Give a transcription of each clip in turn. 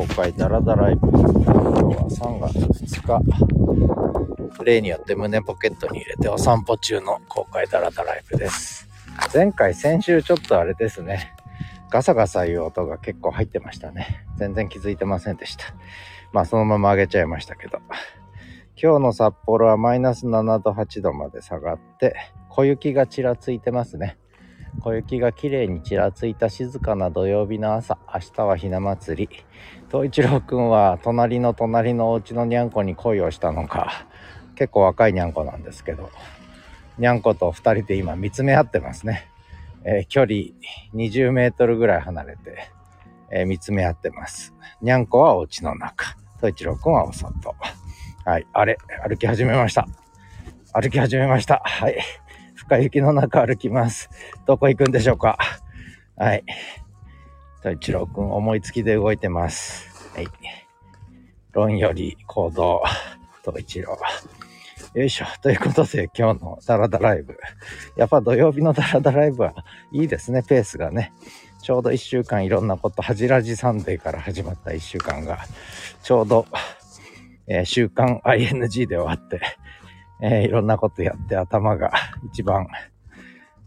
公開ダラダライブ。今日は3月2日。例によって胸ポケットに入れてお散歩中の公開ダラダライブです。前回、先週ちょっとあれですね。ガサガサいう音が結構入ってましたね。全然気づいてませんでした。まあそのまま上げちゃいましたけど。今日の札幌はマイナス7度8度まで下がって、小雪がちらついてますね。小雪がきれいにちらついた静かな土曜日の朝明日はひな祭り東一郎くんは隣の隣のお家のにゃんこに恋をしたのか結構若いにゃんこなんですけどにゃんこと2人で今見つめ合ってますね、えー、距離20メートルぐらい離れて、えー、見つめ合ってます。にゃんこはお家の中。東一郎くんはお外。はいあれ歩き始めました。歩き始めました。はい。深雪の中歩きます。どこ行くんでしょうか。はい。と一郎くん思いつきで動いてます。はい。論より行動。と一郎。よいしょ。ということで今日のダラダライブ。やっぱ土曜日のダラダライブはいいですね、ペースがね。ちょうど1週間いろんなこと、恥じらじサンデーから始まった1週間が、ちょうど、えー、週刊 ING で終わって、えー、いろんなことやって頭が一番、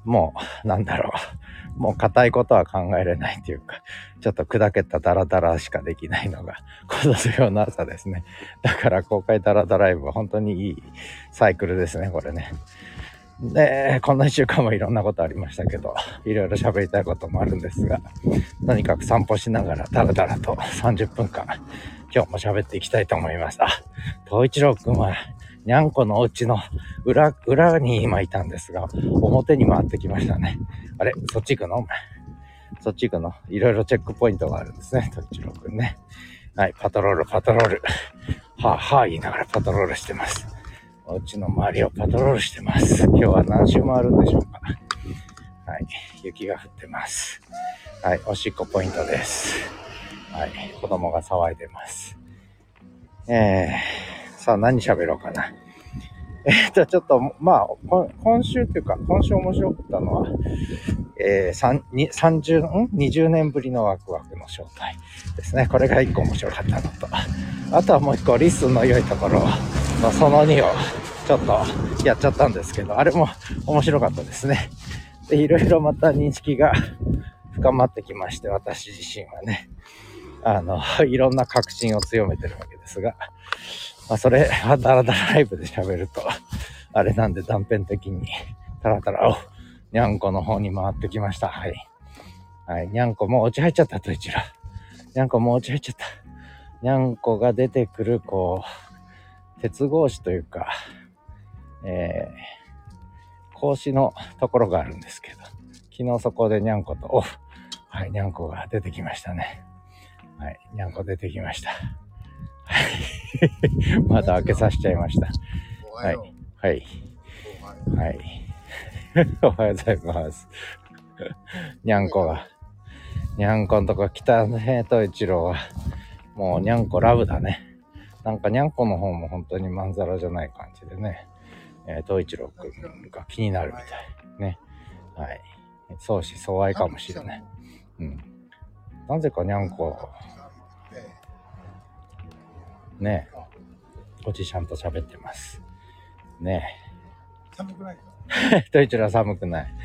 もう、なんだろう。もう硬いことは考えれないっていうか、ちょっと砕けたダラダラしかできないのが、この土曜の朝ですね。だから公開ダラダライブは本当にいいサイクルですね、これね。で、こんな一週間もいろんなことありましたけど、いろいろ喋りたいこともあるんですが、とにかく散歩しながらダラダラと30分間、今日も喋っていきたいと思います。あ、東一郎くんはにゃんこのお家の裏、裏に今いたんですが、表に回ってきましたね。あれそっち行くの？そっち行くの？いろいろチェックポイントがあるんですね。とっちろくんね。はい、パトロール、パトロール。はあ、はあ言いながらパトロールしてます。お家の周りをパトロールしてます。今日は何周回るんでしょうか。はい、雪が降ってます。はい、おしっこポイントです。はい、子供が騒いでます。えーさあ何喋ろうかな。えっと、ちょっと、まあ、今週っていうか、今週面白かったのは、えー、30、ん ?20 年ぶりのワクワクの正体ですね。これが1個面白かったのと、あとはもう1個、リスの良いところのその2をちょっとやっちゃったんですけど、あれも面白かったですね。で、いろいろまた認識が深まってきまして、私自身はね、あの、いろんな確信を強めてるわけですが、まあ、それはダラダラライブで喋ると、あれなんで断片的に、タラタラ、お、にゃんこの方に回ってきました。はい。はい、にゃんこもう落ち入っちゃったと一ら。にゃんこもう落ち入っちゃった。にゃんこが出てくる、こう、鉄格子というか、えー、格子のところがあるんですけど、昨日そこでにゃんこと、おはい、にゃんこが出てきましたね。はい、にゃんこ出てきました。まだ開けさせちゃいました。はい。はい。はい。おはようございます。にゃんこが。にゃんこんとこ来たね、と一郎は。もうにゃんこラブだね。なんかにゃんこの方も本当にまんざらじゃない感じでね。えー、東一郎くんが気になるみたい。ね。はい。相思相愛かもしれない。うん。なぜかにゃんこねおじちゃんと喋ってます。ね寒くないトイチラ寒くない。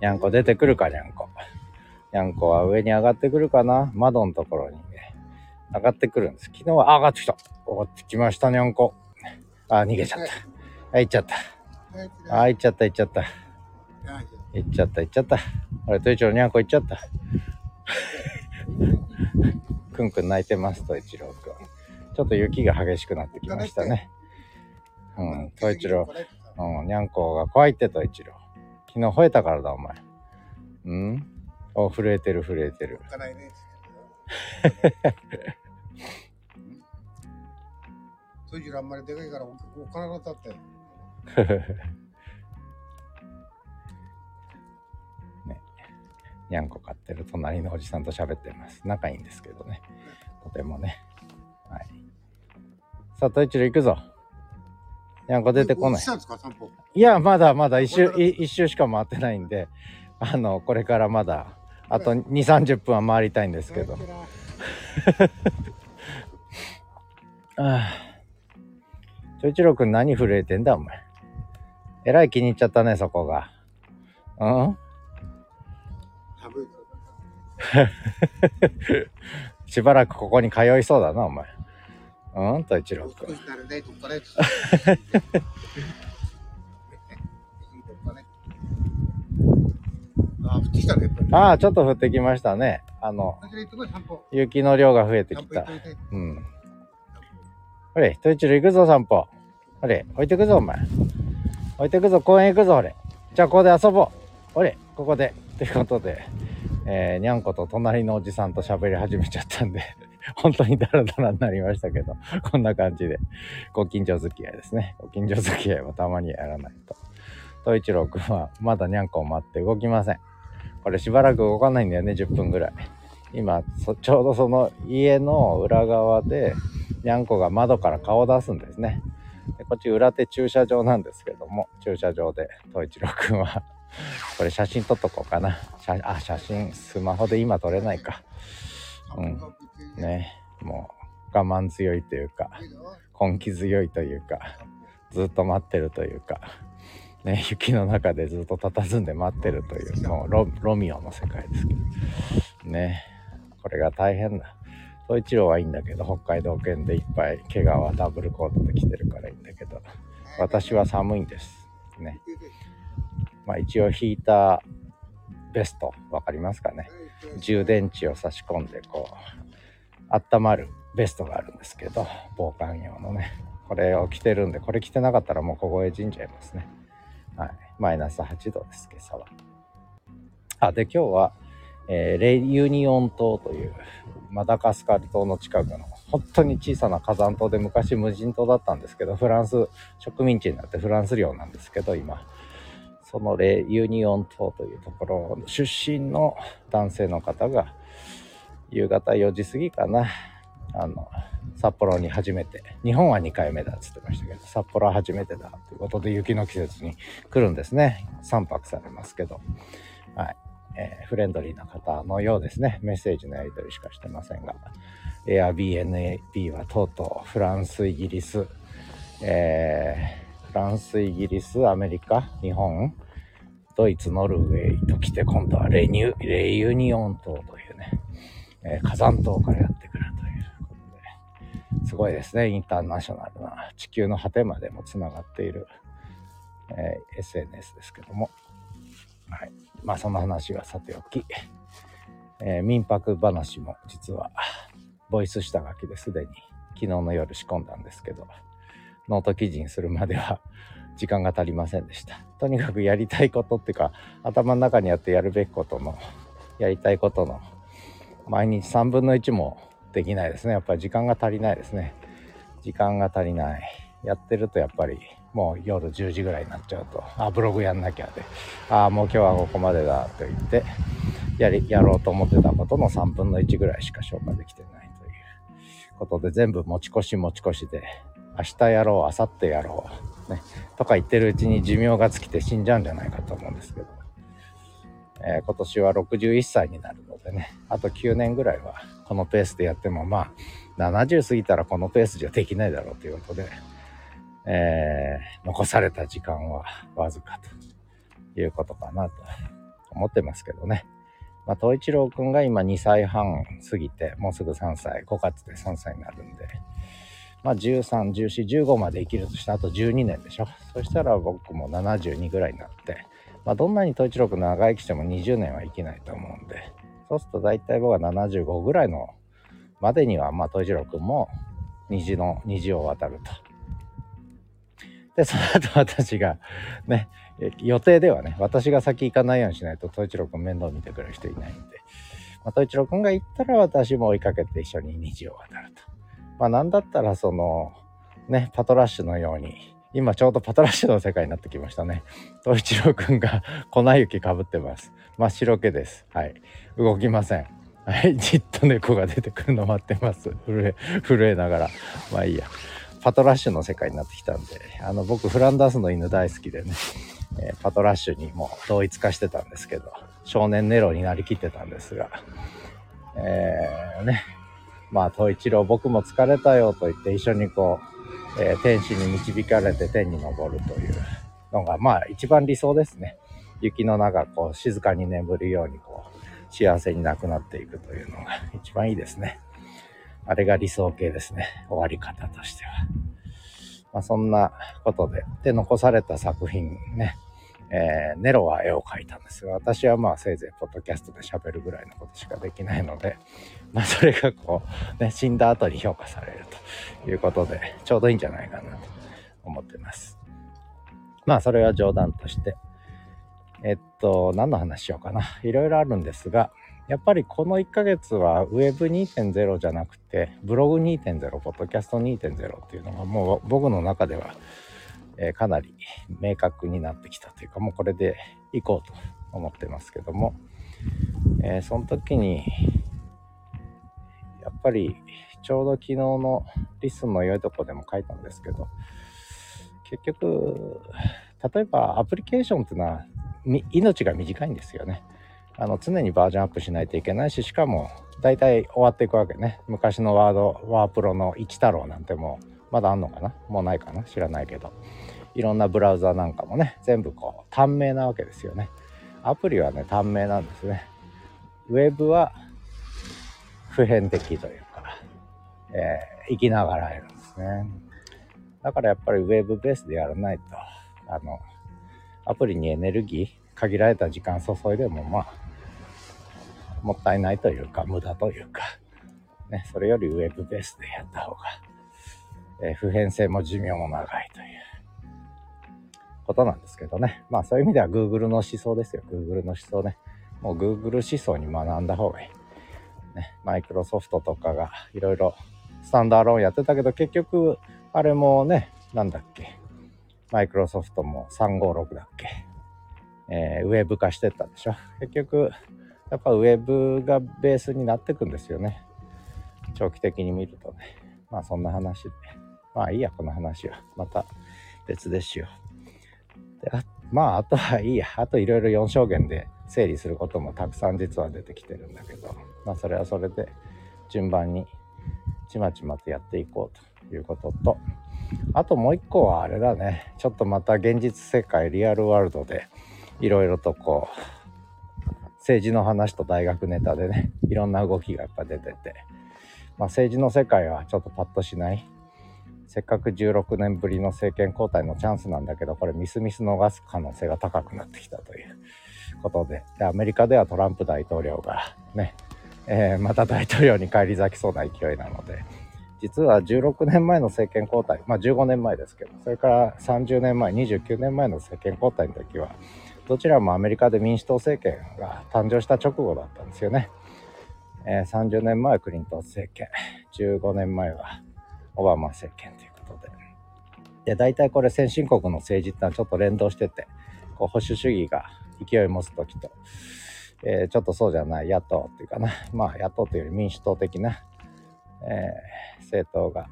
にゃんこ出てくるか、にゃんこ。にゃんこは上に上がってくるかな？窓のところにね、上がってくるんです。昨日は、あ、上がってきた。上がってきました、にゃんこ。あ、逃げちゃった。あ、行っちゃった。あ、行っちゃった、行っちゃった。行っちゃった、行っちゃった。あれ、トイチラにゃんこ行っちゃった。くんくん泣いてますと一郎くん。ちょっと雪が激しくなってきましたね。うん、と一郎。うん、にゃんこが怖いってと一郎。昨日吠えたからだお前。うん？お、震えてる震えてる。トイチロあんまりでかいからお金が立って。にゃんこ飼ってる隣のおじさんと喋ってます。仲いいんですけどね。とてもね。はい。さあ、トイチロ行くぞ。にゃんこ出てこない。いや、まだまだ一周、一周しか回ってないんで、あのこれからまだあと2 3 0分は回りたいんですけどああちょいちろくん何震えてんだお前えらい気に入っちゃったねそこがうん？しばらくここに通いそうだなお前うんと一郎くん少し慣れないとか ね。あ、ああちょっと降ってきましたねあの。雪の量が増えて散きた。うんほれ、トイチロ行くぞ、散歩。ほれ、置いてくぞ、お前。置いてくぞ、公園行くぞ、ほれ。じゃあ、ここで遊ぼう。ほれ、ここで。ということで、えー、にゃんこと隣のおじさんと喋り始めちゃったんで、本当にダラダラになりましたけど、こんな感じで、ご近所付き合いですね。ご近所付き合いはたまにやらないと。トイチロくんは、まだにゃんこを待って動きません。これしばらく動かないんだよね、10分ぐらい。今、ちょうどその家の裏側で、にゃんこが窓から顔を出すんですね。でこっち裏手駐車場なんですけども、駐車場で、東一郎くんは、これ写真撮っとこうかな。写あ、写真、スマホで今撮れないか。うん。ね、もう、我慢強いというか、根気強いというか、ずっと待ってるというか、ね、雪の中でずっと佇んで待ってるという、もうロロミオの世界ですけど、ね、これが大変だ。統一郎はいいんだけど、北海道犬でいっぱい怪我はダブルコートで来てるからいいんだけど、私は寒いんです。ね。まあ一応ヒーターベスト、わかりますかね。充電池を差し込んでこう温まるベストがあるんですけど防寒用のね。これを着てるんでこれ着てなかったらもう凍え死んじゃいますね。はい。マイナス8度です今朝は。あで今日は、えーレユニオン島というマダガスカル島の近くの本当に小さな火山島で昔無人島だったんですけどフランス植民地になってフランス領なんですけど今。そのレユニオン島というところ出身の男性の方が夕方4時過ぎかな。あの札幌に初めて日本は2回目だっつってましたけど札幌は初めてだということで雪の季節に来るんですね。3泊されますけど。はい、えーフレンドリーな方のようですね。メッセージのやり取りしかしてませんが。Airbnb はとうとうフランスイギリスえーフランス、イギリス、アメリカ、日本、ドイツ、ノルウェーと来て、今度はレニューレユニオン島というね、えー火山島からやってくるということで、すごいですね、インターナショナルな、地球の果てまでもつながっている、えー SNS ですけども、はい。まあ、その話はさておき、えー民泊話も実は、ボイス下書きです。でに昨日の夜仕込んだんですけど、ノート記事にするまでは 時間が足りませんでした。とにかくやりたいことっていうか、頭の中にあってやるべきことの、やりたいことの、毎日3分の1もできないですね。やっぱり時間が足りないですね。時間が足りない。やってるとやっぱりもう夜10時ぐらいになっちゃうと、あ、ブログやんなきゃで、ああ、もう今日はここまでだと言って、やり、やろうと思ってたことの3分の1ぐらいしか消化できてないということで、全部持ち越し持ち越しで、明日やろう、明後日やろう、ね、とか言ってるうちに寿命が尽きて死んじゃうんじゃないかと思うんですけど、えー今年は61歳になるのでね、あと9年ぐらいはこのペースでやっても、まあ、70過ぎたらこのペースじゃできないだろうということで、えー残された時間はわずかということかなと思ってますけどね。まあ、東一郎くんが今2歳半過ぎて、もうすぐ3歳、5月で3歳になるんで、まあ、13、14、15まで生きるとしてあと12年でしょ。そしたら僕も72ぐらいになって、まあ、どんなに統一郎君長生きしても20年は生きないと思うんで、そうすると大体僕は75ぐらいのまでには、まあ、統一郎君も虹の、虹を渡ると。で、その後私が、ね、予定ではね、私が先行かないようにしないと、統一郎君面倒見てくれる人いないんで、まあ、統一郎君が行ったら私も追いかけて一緒に虹を渡ると。まあなんだったらそのねパトラッシュのように今ちょうどパトラッシュの世界になってきましたね。東一郎くんが 粉雪かぶってます。真っ白けです。はい。動きません。はい。じっと猫が出てくるの待ってます。震え震えながら。まあいいや。パトラッシュの世界になってきたんであの僕フランダースの犬大好きでね、えーパトラッシュにもう同一化してたんですけど少年ネロになりきってたんですが、えー、ね、まあ、東一郎僕も疲れたよと言って一緒にこう、えー、天使に導かれて天に昇るというのが、まあ、一番理想ですね。雪の中、こう、静かに眠るように、こう、幸せになくなっていくというのが一番いいですね。あれが理想形ですね。終わり方としては。まあ、そんなことで、で、残された作品ね、えー、ネロは絵を描いたんですが、私はまあせいぜいポッドキャストで喋るぐらいのことしかできないので、まあそれがこう、ね、死んだ後に評価されるということで、ちょうどいいんじゃないかなと思ってます。まあそれは冗談として、えっと、何の話しようかな。いろいろあるんですが、やっぱりこの1ヶ月は Web2.0 じゃなくて、ブログ2.0、ポッドキャスト2.0っていうのがもう僕の中ではえ、かなり明確になってきたというかもうこれでいこうと思ってますけども、えー、その時にやっぱりちょうど昨日のリスンの良いとこでも書いたんですけど結局例えばアプリケーションっていうのは命が短いんですよね。あの常にバージョンアップしないといけないししかも大体終わっていくわけね昔のワードワープロの一太郎なんてもうまだあんのかな？もうないかな？知らないけど。いろんなブラウザなんかもね全部こう短命なわけですよね。アプリはね短命なんですね。ウェブは普遍的というか、えー、生きながらえるんですね。だからやっぱりウェブベースでやらないとあのアプリにエネルギー限られた時間注いでもまあもったいないというか無駄というか、ね、それよりウェブベースでやった方がえ普遍性も寿命も長いということなんですけどね。まあそういう意味では Google の思想ですよ。Google の思想ね。もう Google 思想に学んだ方がいい。ね、マイクロソフトとかがいろいろスタンダーローンやってたけど結局あれもね、なんだっけ。マイクロソフトも356だっけ。えー、ウェブ化してったでしょ。結局、やっぱウェブがベースになってくんですよね。長期的に見るとね。まあそんな話で。まあいいや、この話は。また別でしよう。であまあ、あとはいいや。あといろいろ4証言で整理することもたくさん実は出てきてるんだけど、まあそれはそれで順番にちまちまとやっていこうということと、あともう一個はあれだね。ちょっとまた現実世界、リアルワールドでいろいろとこう、政治の話と大学ネタでね、いろんな動きがやっぱ出てて、まあ政治の世界はちょっとパッとしない。せっかく16年ぶりの政権交代のチャンスなんだけど、これミスミス逃す可能性が高くなってきたということで、でアメリカではトランプ大統領がね、えー、また大統領に返り咲きそうな勢いなので、実は16年前の政権交代、まあ15年前ですけど、それから30年前、29年前の政権交代の時は、どちらもアメリカで民主党政権が誕生した直後だったんですよね。えー、30年前はクリントン政権、15年前はオバマ政権ということで。で、大体これ先進国の政治ってのはちょっと連動してて、こう保守主義が勢い持つ時と、えー、ちょっとそうじゃない野党っていうかな、まあ野党というより民主党的な、えー、政党が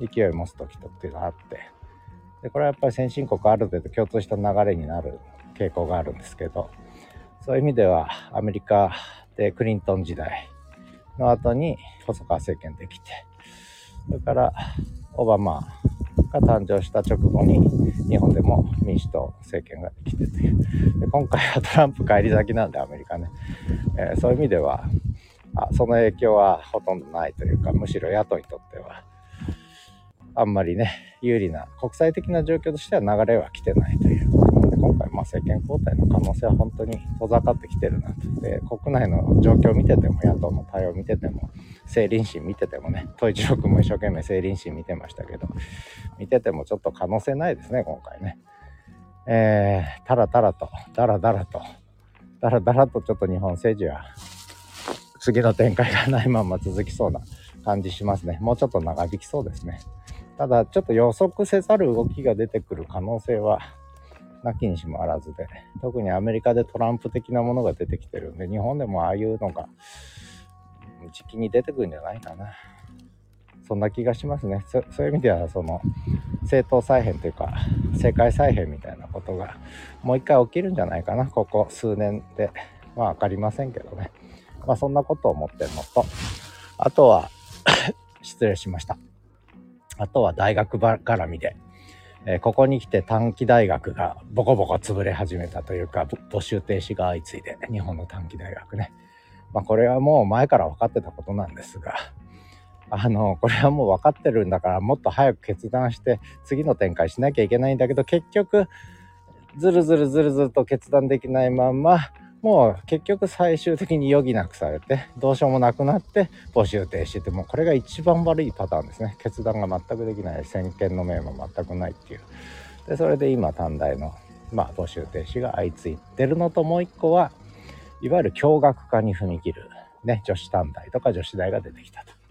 勢い持つ時とっていうのがあって、で、これはやっぱり先進国ある程度共通した流れになる傾向があるんですけど、そういう意味ではアメリカでクリントン時代の後に細川政権できて、それからオバマが誕生した直後に日本でも民主党政権ができてというで今回はトランプ返り咲きなんでアメリカね、えー、そういう意味ではあその影響はほとんどないというかむしろ野党にとってはあんまりね有利な国際的な状況としては流れは来てないという。今回、まあ、政権交代の可能性は本当に遠ざかってきてるなと。で、国内の状況を見てても、野党の対応を見てても、政倫審見ててもね、統一力も一生懸命政倫審見てましたけど、見ててもちょっと可能性ないですね、今回ね。えー、たらたらと、だらだらと、だらだらとちょっと日本政治は、次の展開がないまま続きそうな感じしますね。もうちょっと長引きそうですね。ただ、ちょっと予測せざる動きが出てくる可能性はなきにしもあらずで、特にアメリカでトランプ的なものが出てきてるんで、日本でもああいうのが、時期に出てくるんじゃないかな。そんな気がしますね。そそういう意味では、その、政党再編というか、政界再編みたいなことが、もう一回起きるんじゃないかな。ここ数年で、まあ分かりませんけどね。まあそんなことを思ってるのと、あとは 失礼しました。あとは大学ば絡みで、えー、ここに来て短期大学がボコボコ潰れ始めたというか、募集停止が相次いで、日本の短期大学ね。まあこれはもう前から分かってたことなんですが、あの、これはもう分かってるんだから、もっと早く決断して、次の展開しなきゃいけないんだけど、結局、ずるずるずるずると決断できないまんま、もう結局最終的に余儀なくされて、どうしようもなくなって、募集停止って、もうこれが一番悪いパターンですね。決断が全くできない、先見の明も全くないっていう。で、それで今、短大の、まあ、募集停止が相次いでるのと、もう一個は、いわゆる共学化に踏み切る、ね、女子短大とか女子大が出てきたと。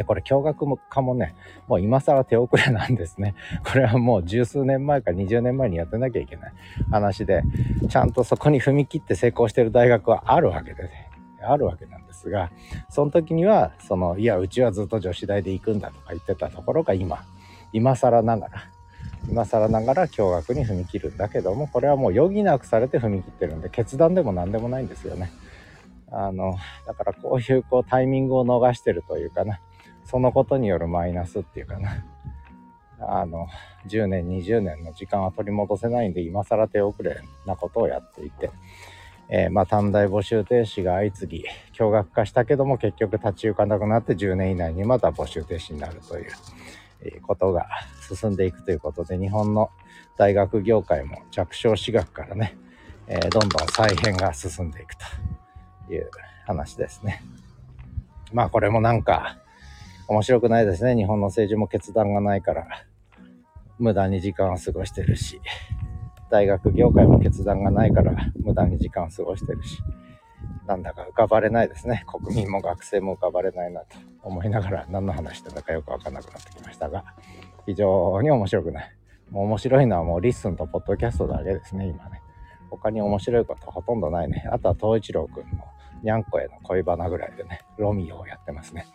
や、これ驚愕化もね、もう今更手遅れなんですね。これはもう十数年前か20年前にやってなきゃいけない話で、ちゃんとそこに踏み切って成功してる大学はあるわけでね。あるわけなんですが、その時には、その、いや、うちはずっと女子大で行くんだとか言ってたところが今、今更ながら、今更ながら驚愕に踏み切るんだけども、これはもう余儀なくされて踏み切ってるんで、決断でも何でもないんですよね。あの、だからこういうこうタイミングを逃してるというかな、そのことによるマイナスっていうかな。あの、10年、20年の時間は取り戻せないんで、今更手遅れなことをやっていて、えー、まあ、短大募集停止が相次ぎ、驚愕化したけども、結局立ち行かなくなって10年以内にまた募集停止になるという、え、ことが進んでいくということで、日本の大学業界も着床私学からね、えー、どんどん再編が進んでいくという話ですね。まあ、これもなんか、面白くないですね。日本の政治も決断がないから、無駄に時間を過ごしてるし、大学業界も決断がないから、無駄に時間を過ごしてるし、なんだか浮かばれないですね。国民も学生も浮かばれないなと思いながら、何の話してたかよくわかんなくなってきましたが、非常に面白くない。もう面白いのはもう LISTEN とポッドキャストだけですね、今ね。他に面白いことほとんどないね。あとは東一郎くんのにゃんこへの恋バナぐらいでね、ロミオをやってますね。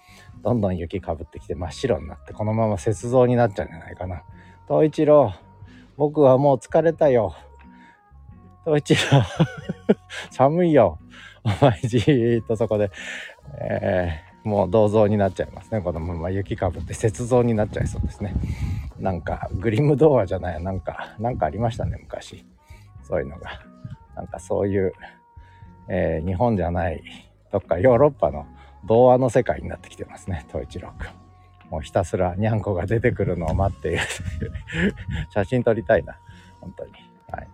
どんどん雪かぶってきて真っ白になってこのまま雪像になっちゃうんじゃないかな。東一郎、僕はもう疲れたよ。東一郎、寒いよ。お前じーっとそこで、えー、もう銅像になっちゃいますね。このまま雪かぶって雪像になっちゃいそうですね。なんか、グリム童話じゃない、なんか、なんかありましたね、昔。そういうのが。なんかそういう、えー、日本じゃない、どっかヨーロッパの童話の世界になってきてますね、東一郎くん。もうひたすらにゃんこが出てくるのを待っている 写真撮りたいな。本当に。はい。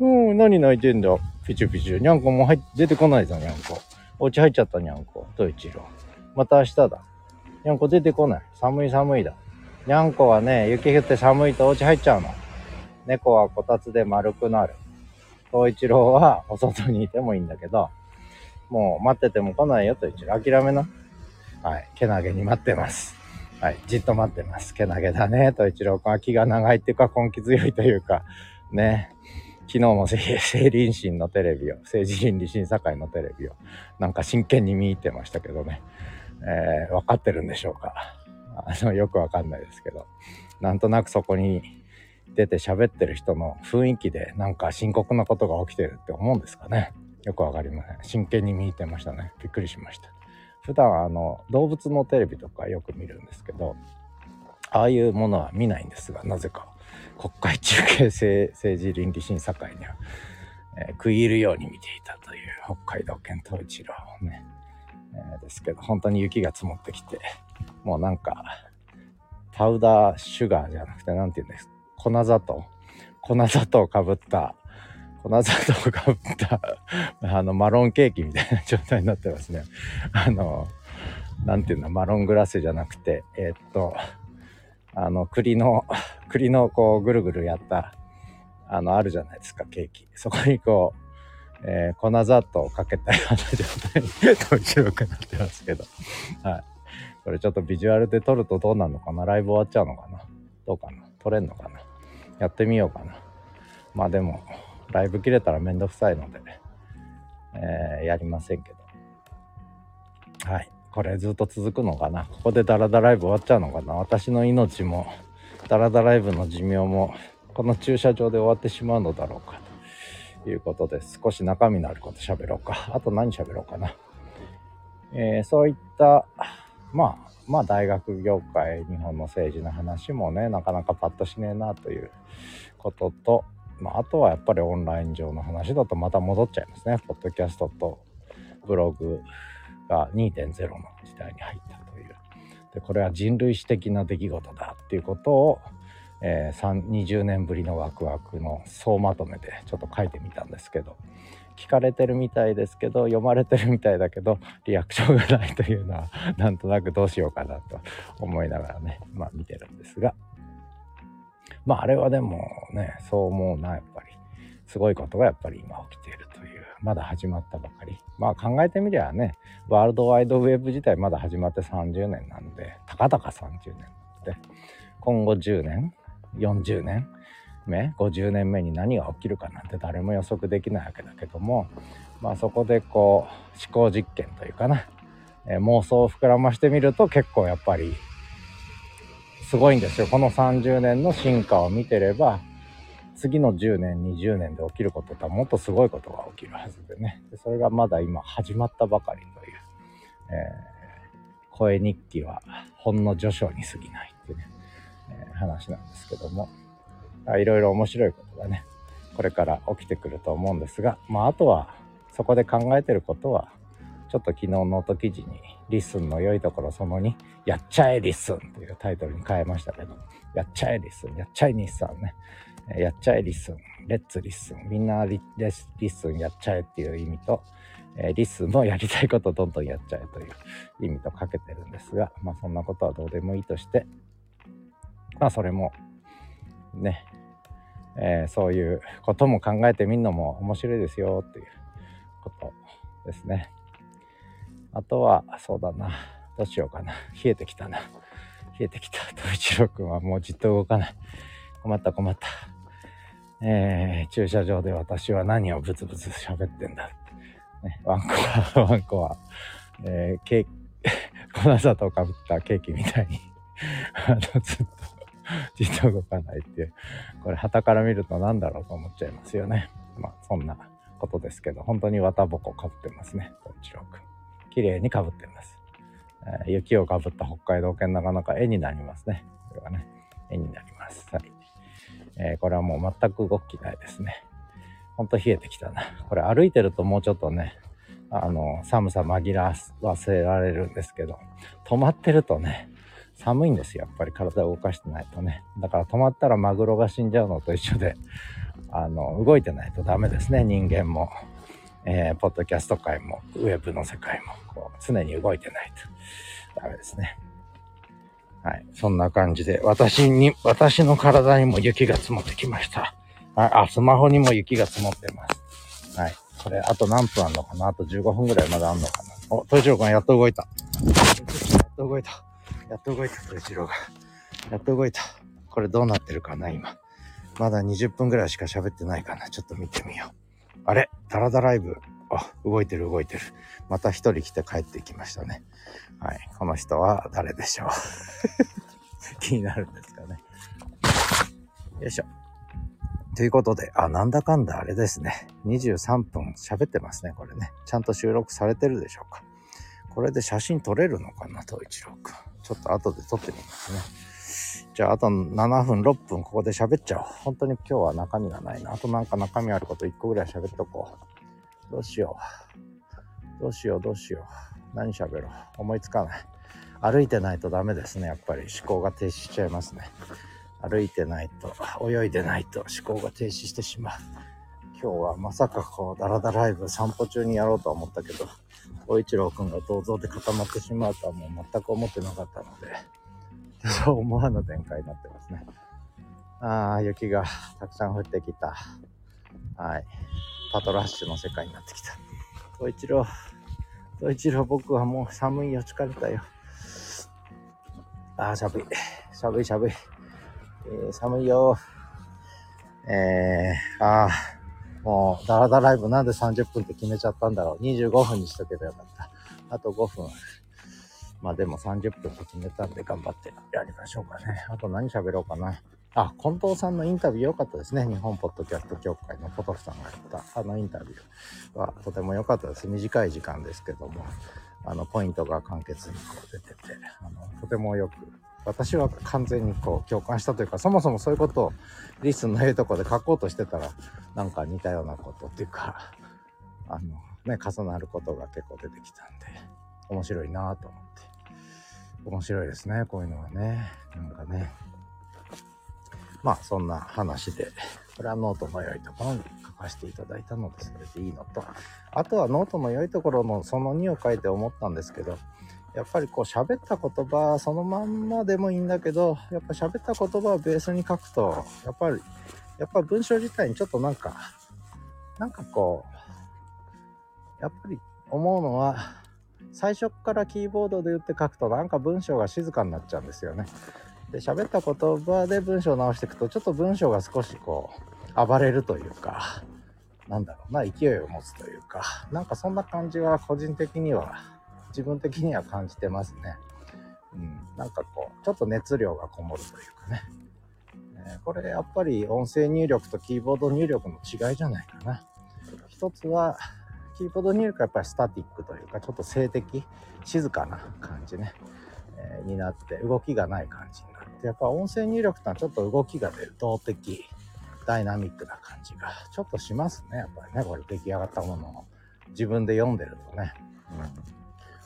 うん、何泣いてんだピチュピチュ。にゃんこも入出てこないぞ、にゃんこ。お家入っちゃったにゃんこ。東一郎。また明日だ。にゃんこ出てこない。寒い寒いだ。にゃんこはね、雪降って寒いとお家入っちゃうの。猫はこたつで丸くなる。東一郎はお外にいてもいいんだけど、もう待ってても来ないよと一応諦めな。はい。けなげに待ってます。はい。じっと待ってます。けなげだね。と一郎君は気が長いっていうか根気強いというか、ね。昨日も政倫審のテレビを、政治倫理審査会のテレビを、なんか真剣に見入ってましたけどね。えー、分かってるんでしょうか。あの、よくわかんないですけど。なんとなくそこに出て喋ってる人の雰囲気でなんか深刻なことが起きてるって思うんですかね。よくわかりません。真剣に見てましたね。びっくりしました。普段あの動物のテレビとかよく見るんですけど、ああいうものは見ないんですが、なぜか国会中継政治倫理審査会には、えー、食い入るように見ていたという北海道県東一郎ね、えー、ですけど、本当に雪が積もってきて、もうなんか、パウダーシュガーじゃなくて、何て言うんです粉砂糖粉砂糖をかぶった粉砂糖かぶった あの、マロンケーキみたいな状態になってますね。あの、なんていうの、マロングラッセじゃなくて、えー、っと、あの、栗の、栗のこう、ぐるぐるやった、あの、あるじゃないですか、ケーキ。そこにこう、えー、粉砂糖をかけたような状態に、面白くなってますけど。はい。これちょっとビジュアルで撮るとどうなるのかな？ライブ終わっちゃうのかな？どうかな？撮れんのかな？やってみようかな。まあでも、ライブ切れたらめんどくさいので、えー、やりませんけど。はい。これずっと続くのかなここでダラダライブ終わっちゃうのかな私の命も、ダラダライブの寿命も、この駐車場で終わってしまうのだろうかということで少し中身のあること喋ろうか。あと何喋ろうかな。えー、そういった、まあ、まあ大学業界、日本の政治の話もね、なかなかパッとしねえなということと、まあ、あとはやっぱりオンライン上の話だとまた戻っちゃいますね。ポッドキャストとブログが2.0の時代に入ったという。で、これは人類史的な出来事だっていうことを、えー、20年ぶりのワクワクの総まとめでちょっと書いてみたんですけど、聞かれてるみたいですけど読まれてるみたいだけどリアクションがないというのはなんとなくどうしようかなと思いながらねまあ見てるんですがまああれはでもねそう思うなやっぱりすごいことがやっぱり今起きているというまだ始まったばかり。まあ考えてみりゃねワールドワイドウェブ自体まだ始まって30年なのでたかだか30年で今後10年40年目50年目に何が起きるかなんて誰も予測できないわけだけどもまあそこでこう思考実験というかな、えー、妄想を膨らましてみると結構やっぱりすごいんですよこの30年の進化を見てれば次の10年20年で起きることとはもっとすごいことが起きるはずでねでそれがまだ今始まったばかりという、えー、声日記はほんの序章に過ぎないっていうね、えー、話なんですけども。いろいろ面白いことがねこれから起きてくると思うんですがまああとはそこで考えてることはちょっと昨日ノート記事に「LISTEN の良いところその2やっちゃえ LISTEN」というタイトルに変えましたけど「やっちゃえ LISTEN」「やっちゃえ日産ね」「やっちゃえ LISTEN」「Let's LISTEN」みんなリ LISTEN やっちゃえっていう意味と、え、 LISTEN もやりたいことどんどんやっちゃえという意味とかけてるんですがまあそんなことはどうでもいいとしてまあそれもねえー、そういうことも考えてみるのも面白いですよっていうことですね。あとは、そうだな。どうしようかな。冷えてきたな。冷えてきた。東一郎くんはもうじっと動かない。困った困った。えー、駐車場で私は何をブツブツ喋ってんだ。ね、ワンコは、ワンコは、えー、ケーキ、粉砂糖かぶったケーキみたいにあの、ずっとじっと動かないっていう、これ旗から見ると何だろうと思っちゃいますよね。まあそんなことですけど、本当に綿ぼこかぶってますね、東一郎くん。綺麗にかぶってます。えー、雪をかぶった北海道犬なかなか絵になりますね。これはね、絵になります。はい。えー、これはもう全く動きないですね。ほんと冷えてきたな。これ歩いてるともうちょっとね、あの、寒さ紛らわせられるんですけど、止まってるとね、寒いんですよ。やっぱり体を動かしてないとね。だから止まったらマグロが死んじゃうのと一緒で、あの、動いてないとダメですね。人間も、えー、ポッドキャスト界も、ウェブの世界も、こう、常に動いてないとダメですね。はい。そんな感じで、私に、私の体にも雪が積もってきました。はい。あ、スマホにも雪が積もってます。はい。これ、あと何分あんのかな？あと15分ぐらいまだあんのかな？お、豊一郎君やっと動いた。やっと動いた。やっと動いた、後ろが。やっと動いた。これどうなってるかな、今。まだ20分ぐらいしか喋ってないかな。ちょっと見てみよう。あれ？ダラダライブ。あ、動いてる動いてる。また一人来て帰ってきましたね。はい。この人は誰でしょう？気になるんですかね。よいしょ。ということで、あ、なんだかんだあれですね。23分喋ってますね、これね。ちゃんと収録されてるでしょうか。これで写真撮れるのかな、東一郎くん。ちょっと後で撮ってみますね。じゃあ、あと7分、6分、ここで喋っちゃおう。本当に今日は中身がないな。あとなんか中身あること1個ぐらい喋っとこう。どうしよう。どうしよう、どうしよう。何喋ろう。思いつかない。歩いてないとダメですね。やっぱり思考が停止しちゃいますね。歩いてないと、泳いでないと思考が停止してしまう。今日はまさかこう、ダラダライブ散歩中にやろうとは思ったけど、大一郎くんが銅像で固まってしまうとはもう全く思ってなかったので、そう思わぬ展開になってますね。ああ、雪がたくさん降ってきた。はい。パトラッシュの世界になってきた。東一郎、東一郎、僕はもう寒いよ、疲れたよ。ああ、寒い。寒い、寒い。えー、寒いよ。えー、ああ。もう、ダラダライブなんで30分って決めちゃったんだろう。25分にしとけばよかった。あと5分。まあでも30分って決めたんで頑張ってやりましょうかね。あと何喋ろうかな。あ、近藤さんのインタビュー良かったですね。日本ポッドキャスト協会のポトフさんがやったあのインタビューはとても良かったです。短い時間ですけども、あの、ポイントが簡潔にこう出てて、あの、とてもよく、私は完全にこう共感したというか、そもそもそういうことを LISTEN のええとこで書こうとしてたら、なんか似たようなことっていうか、あの、ね、重なることが結構出てきたんで、面白いなと思って。面白いですね、こういうのはね。なんかね。まあそんな話で、これはノートの良いところに書かせていただいたので、それでいいのと、あとはノートの良いところのその2を書いて思ったんですけど、やっぱりこう喋った言葉そのまんまでもいいんだけど、やっぱ喋った言葉をベースに書くと、やっぱり、やっぱ文章自体にちょっとなんか、なんかこう、やっぱり思うのは、最初からキーボードで打って書くとなんか文章が静かになっちゃうんですよね。で喋った言葉で文章を直していくとちょっと文章が少しこう暴れるというかなんだろうな勢いを持つというかなんかそんな感じは個人的には自分的には感じてますね。うん、なんかこうちょっと熱量がこもるというかね、これやっぱり音声入力とキーボード入力の違いじゃないかな。一つはキーボード入力はやっぱりスタティックというかちょっと静的静かな感じね、えー、になって動きがない感じになってやっぱ音声入力ってのはちょっと動きが出る動的ダイナミックな感じがちょっとしますね。やっぱりねこれ出来上がったものを自分で読んでるとね、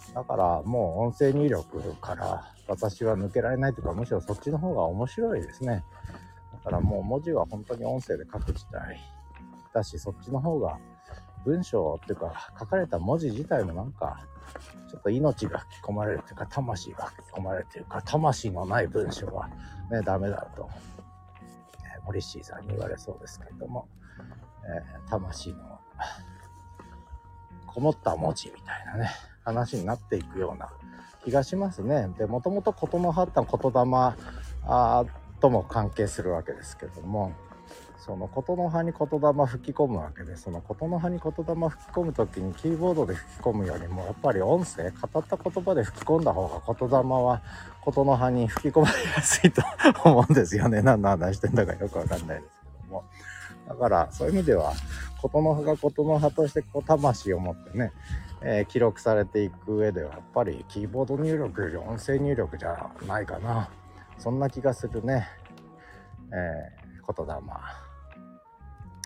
うん、だからもう音声入力から私は抜けられないというかむしろそっちの方が面白いですね。だからもう文字は本当に音声で書く自体だしそっちの方が文章っていうか書かれた文字自体もなんかちょっと命が吹き込まれるというか魂が吹き込まれるというか魂のない文章はねダメだと、えー、モリッシーさんに言われそうですけれども、えー、魂のこもった文字みたいなね話になっていくような気がしますね。でもともと事の葉った言霊あとも関係するわけですけどもその琴の葉に言霊吹き込むわけでその琴の葉に言霊吹き込む時にキーボードで吹き込むよりもやっぱり音声語った言葉で吹き込んだ方が言霊は琴の葉に吹き込まれやすいと思うんですよね。何の話してんだかよくわかんないですけども。だからそういう意味では琴の葉が琴の葉としてこう魂を持ってね、えー、記録されていく上ではやっぱりキーボード入力より音声入力じゃないかな。そんな気がするね。えー、言霊。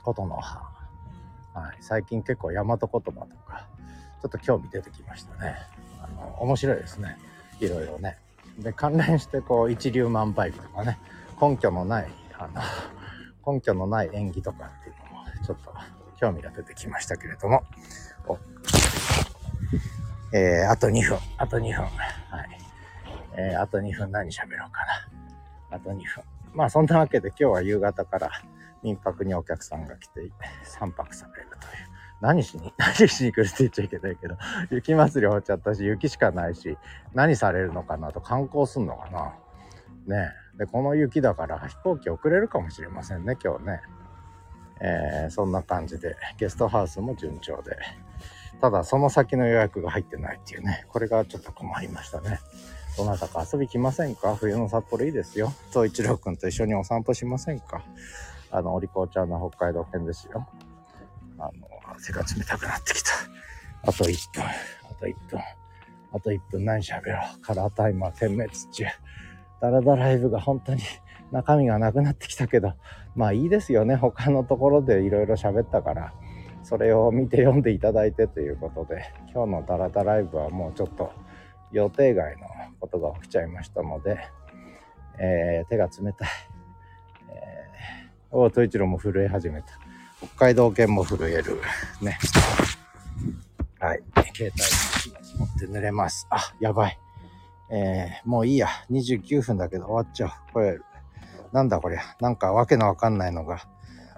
琴の。葉、はい、最近結構大和言葉とかちょっと興味出てきましたね。あの面白いですね。いろいろね。で関連してこう一粒万倍日とかね根拠のないあの 根拠のない演技とかっていうのもちょっと興味が出てきましたけれども。えー、あと2分。あと2分。はい。えー、あと2分何喋ろうかな。あと2分。まあそんなわけで今日は夕方から民泊にお客さんが来て3泊されるという。何しに、何しに来るって言っちゃいけないけど、雪祭り終わっちゃったし、雪しかないし、何されるのかなと観光すんのかな。ねえで、この雪だから飛行機遅れるかもしれませんね、今日ね。えー、そんな感じで、ゲストハウスも順調で。ただ、その先の予約が入ってないっていうね、これがちょっと困りましたね。どなたか遊び来ませんか？冬の札幌いいですよ。東一郎くんと一緒にお散歩しませんか？あの、お利口ちゃんの北海道編ですよ。あの、汗が冷たくなってきた。あと1分、あと1分、あと1分何喋ろう。カラータイマー点滅中。ダラダライブが本当に中身がなくなってきたけど、まあいいですよね。他のところでいろいろ喋ったから、それを見て読んでいただいてということで、今日のダラダライブはもうちょっと予定外のことが起きちゃいましたので、えー、手が冷たい。お統一郎も震え始めた。北海道犬も震える。ね。はい。携帯持って寝れます。あ、やばい。えー、もういいや。29分だけど終わっちゃう。これ、なんだこりゃ。なんかわけのわかんないのが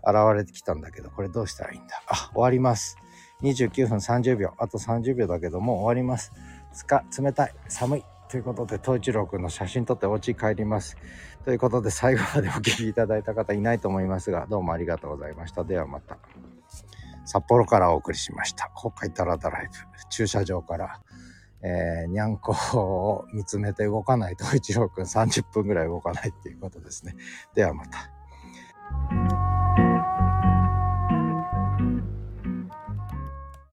現れてきたんだけど、これどうしたらいいんだ。あ、終わります。29分30秒。あと30秒だけど、もう終わります。つか、冷たい。寒い。ということで、東一郎くんの写真撮ってお家帰ります。ということで、最後までお聴きいただいた方いないと思いますが、どうもありがとうございました。ではまた。札幌からお送りしました。北海タラダライブ。駐車場から、えー、にゃんこを見つめて動かないと、一郎くん30分ぐらい動かないっていうことですね。ではまた。